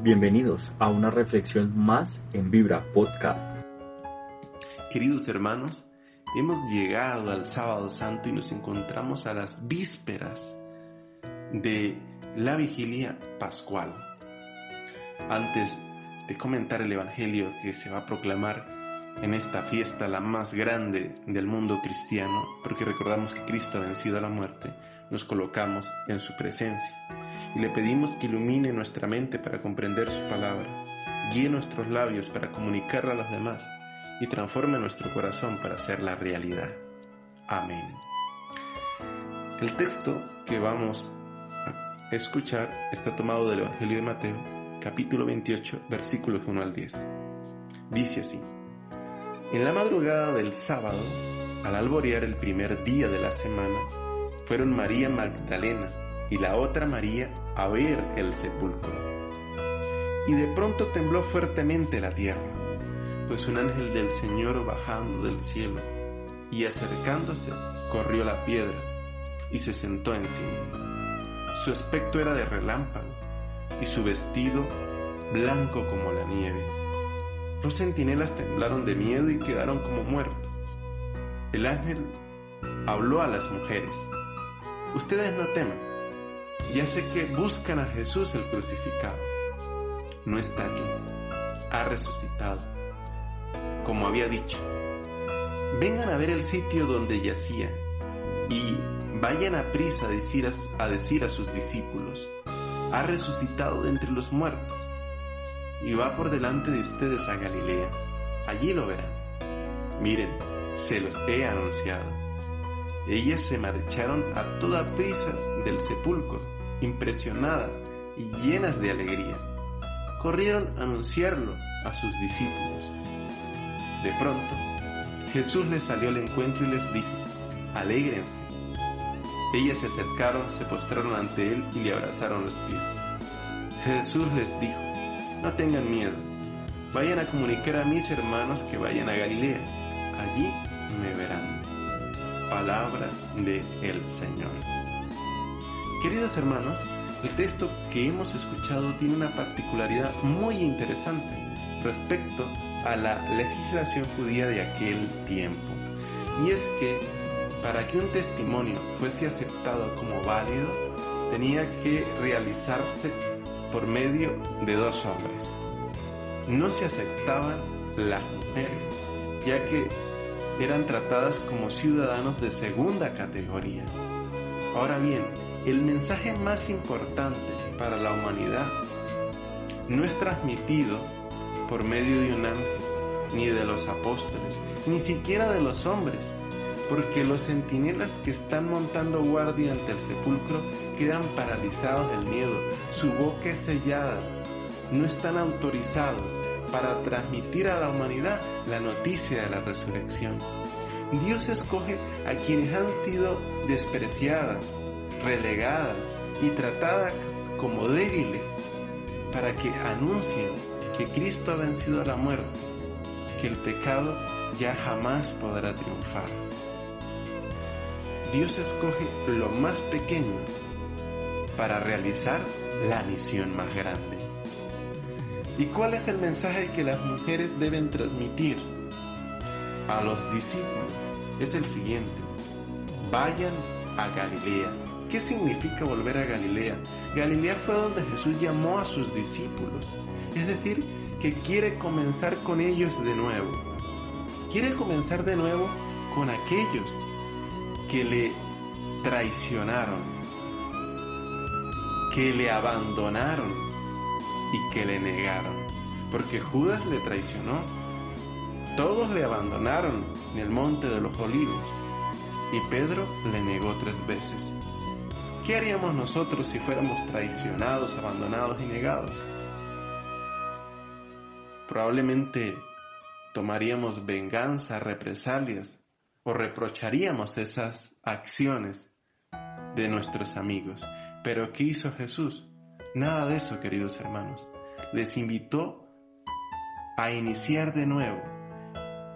Bienvenidos a una reflexión más en Vibra Podcast. Queridos hermanos, hemos llegado al sábado santo y nos encontramos a las vísperas de la vigilia pascual. Antes de comentar el Evangelio que se va a proclamar en esta fiesta, la más grande del mundo cristiano, porque recordamos que Cristo ha vencido a la muerte, nos colocamos en su presencia y le pedimos que ilumine nuestra mente para comprender su palabra, guíe nuestros labios para comunicarla a los demás y transforme nuestro corazón para hacerla realidad. Amén. El texto que vamos a escuchar está tomado del Evangelio de Mateo, capítulo 28, versículos 1 al 10. Dice así, En la madrugada del sábado, al alborear el primer día de la semana, fueron María Magdalena, y la otra María a ver el sepulcro. Y de pronto tembló fuertemente la tierra, pues un ángel del Señor bajando del cielo y acercándose corrió la piedra y se sentó encima. Su aspecto era de relámpago y su vestido blanco como la nieve. Los centinelas temblaron de miedo y quedaron como muertos. El ángel habló a las mujeres. Ustedes no teman ya sé que buscan a Jesús el crucificado. No está aquí. Ha resucitado. Como había dicho. Vengan a ver el sitio donde yacía y vayan a prisa a decir a, a decir a sus discípulos. Ha resucitado de entre los muertos y va por delante de ustedes a Galilea. Allí lo verán. Miren, se los he anunciado. Ellas se marcharon a toda prisa del sepulcro impresionadas y llenas de alegría, corrieron a anunciarlo a sus discípulos. De pronto, Jesús les salió al encuentro y les dijo, alégrense. Ellas se acercaron, se postraron ante él y le abrazaron los pies. Jesús les dijo, no tengan miedo, vayan a comunicar a mis hermanos que vayan a Galilea, allí me verán. Palabra de el Señor. Queridos hermanos, el texto que hemos escuchado tiene una particularidad muy interesante respecto a la legislación judía de aquel tiempo. Y es que para que un testimonio fuese aceptado como válido, tenía que realizarse por medio de dos hombres. No se aceptaban las mujeres, ya que eran tratadas como ciudadanos de segunda categoría. Ahora bien, el mensaje más importante para la humanidad no es transmitido por medio de un ángel, ni de los apóstoles, ni siquiera de los hombres, porque los centinelas que están montando guardia ante el sepulcro quedan paralizados del miedo, su boca es sellada, no están autorizados para transmitir a la humanidad la noticia de la resurrección. Dios escoge a quienes han sido despreciadas, relegadas y tratadas como débiles para que anuncien que Cristo ha vencido a la muerte, que el pecado ya jamás podrá triunfar. Dios escoge lo más pequeño para realizar la misión más grande. ¿Y cuál es el mensaje que las mujeres deben transmitir a los discípulos? Es el siguiente. Vayan a Galilea ¿Qué significa volver a Galilea? Galilea fue donde Jesús llamó a sus discípulos, es decir, que quiere comenzar con ellos de nuevo. Quiere comenzar de nuevo con aquellos que le traicionaron, que le abandonaron y que le negaron. Porque Judas le traicionó. Todos le abandonaron en el monte de los olivos y Pedro le negó tres veces. ¿Qué haríamos nosotros si fuéramos traicionados, abandonados y negados? Probablemente tomaríamos venganza, represalias o reprocharíamos esas acciones de nuestros amigos. Pero ¿qué hizo Jesús? Nada de eso, queridos hermanos. Les invitó a iniciar de nuevo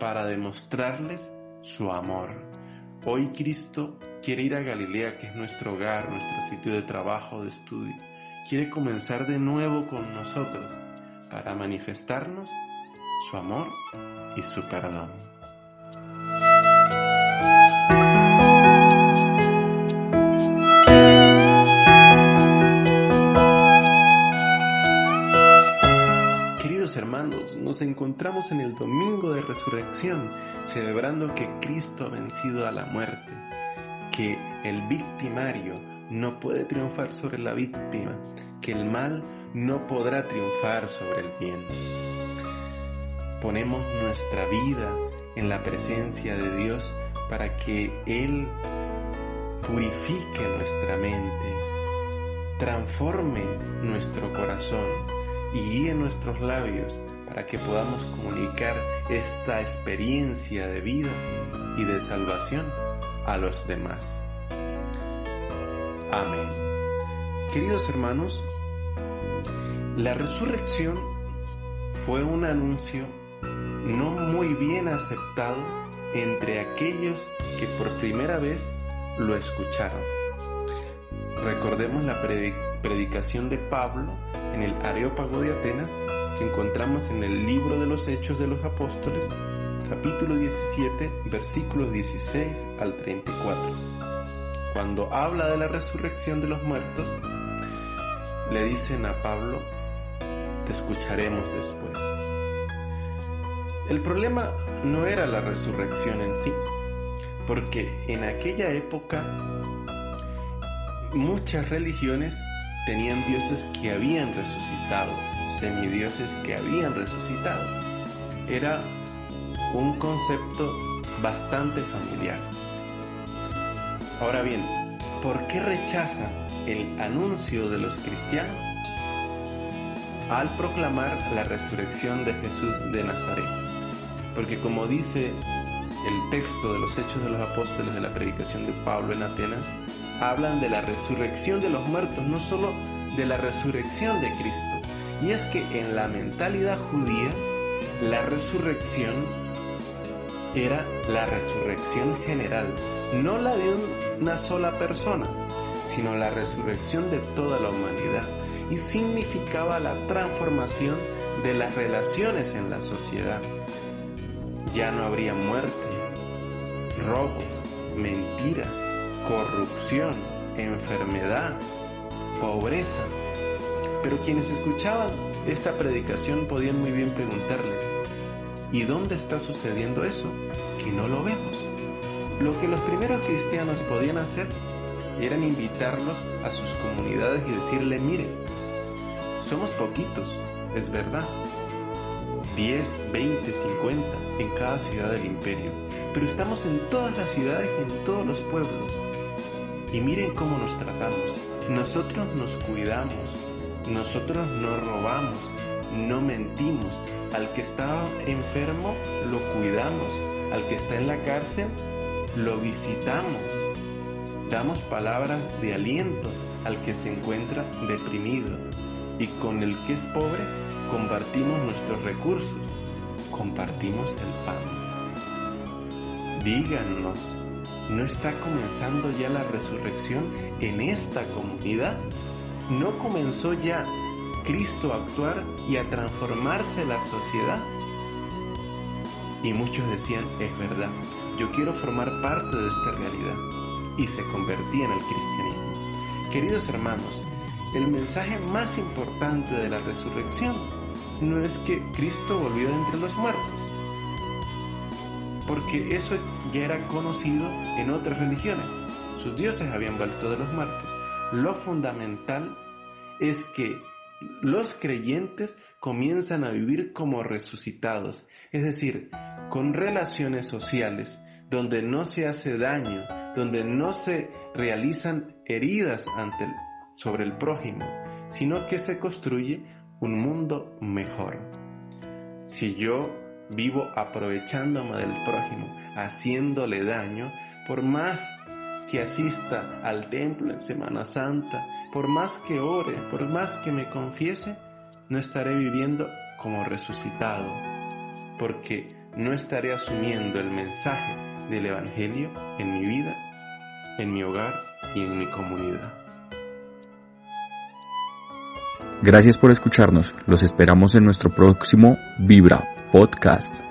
para demostrarles su amor. Hoy Cristo quiere ir a Galilea, que es nuestro hogar, nuestro sitio de trabajo, de estudio. quiere comenzar de nuevo con nosotros para manifestarnos su amor y su perdón. Encontramos en el domingo de resurrección, celebrando que Cristo ha vencido a la muerte, que el victimario no puede triunfar sobre la víctima, que el mal no podrá triunfar sobre el bien. Ponemos nuestra vida en la presencia de Dios para que Él purifique nuestra mente, transforme nuestro corazón y guíe nuestros labios para que podamos comunicar esta experiencia de vida y de salvación a los demás. Amén. Queridos hermanos, la resurrección fue un anuncio no muy bien aceptado entre aquellos que por primera vez lo escucharon. Recordemos la predicación de Pablo en el Areópago de Atenas que encontramos en el libro de los Hechos de los Apóstoles, capítulo 17, versículos 16 al 34 cuando habla de la resurrección de los muertos, le dicen a Pablo, te escucharemos después. El problema no era la resurrección en sí, porque en aquella época muchas religiones tenían dioses que habían resucitado, semidioses que habían resucitado. Era un concepto bastante familiar. Ahora bien, ¿por qué rechazan el anuncio de los cristianos al proclamar la resurrección de Jesús de Nazaret? Porque como dice el texto de los Hechos de los Apóstoles de la predicación de Pablo en Atenas, hablan de la resurrección de los muertos, no solo de la resurrección de Cristo. Y es que en la mentalidad judía, la resurrección era la resurrección general, no la de una sola persona, sino la resurrección de toda la humanidad y significaba la transformación de las relaciones en la sociedad. Ya no habría muerte, robos, mentiras, corrupción, enfermedad, pobreza. Pero quienes escuchaban esta predicación podían muy bien preguntarle, ¿Y dónde está sucediendo eso? Que no lo vemos. Lo que los primeros cristianos podían hacer eran invitarlos a sus comunidades y decirle, mire, somos poquitos, es verdad. 10, 20, 50 en cada ciudad del imperio. Pero estamos en todas las ciudades y en todos los pueblos. Y miren cómo nos tratamos. Nosotros nos cuidamos. Nosotros no robamos. No mentimos al que está enfermo lo cuidamos, al que está en la cárcel lo visitamos, damos palabras de aliento al que se encuentra deprimido y con el que es pobre compartimos nuestros recursos, compartimos el pan. Díganos, ¿no está comenzando ya la resurrección en esta comunidad? ¿No comenzó ya Cristo a actuar y a transformarse la sociedad? Y muchos decían, es verdad, yo quiero formar parte de esta realidad. Y se convertían al cristianismo. Queridos hermanos, el mensaje más importante de la resurrección no es que Cristo volvió de entre los muertos, porque eso ya era conocido en otras religiones. Sus dioses habían vuelto de los muertos. Lo fundamental es que los creyentes comienzan a vivir como resucitados, es decir, con relaciones sociales, donde no se hace daño, donde no se realizan heridas sobre el prójimo, sino que se construye un mundo mejor. Si yo vivo aprovechándome del prójimo, haciéndole daño, por más que asista al templo en Semana Santa, por más que ore, por más que me confiese, no estaré viviendo como resucitado, porque no estaré asumiendo el mensaje del Evangelio en mi vida, en mi hogar y en mi comunidad. Gracias por escucharnos. Los esperamos en nuestro próximo Vibra Podcast.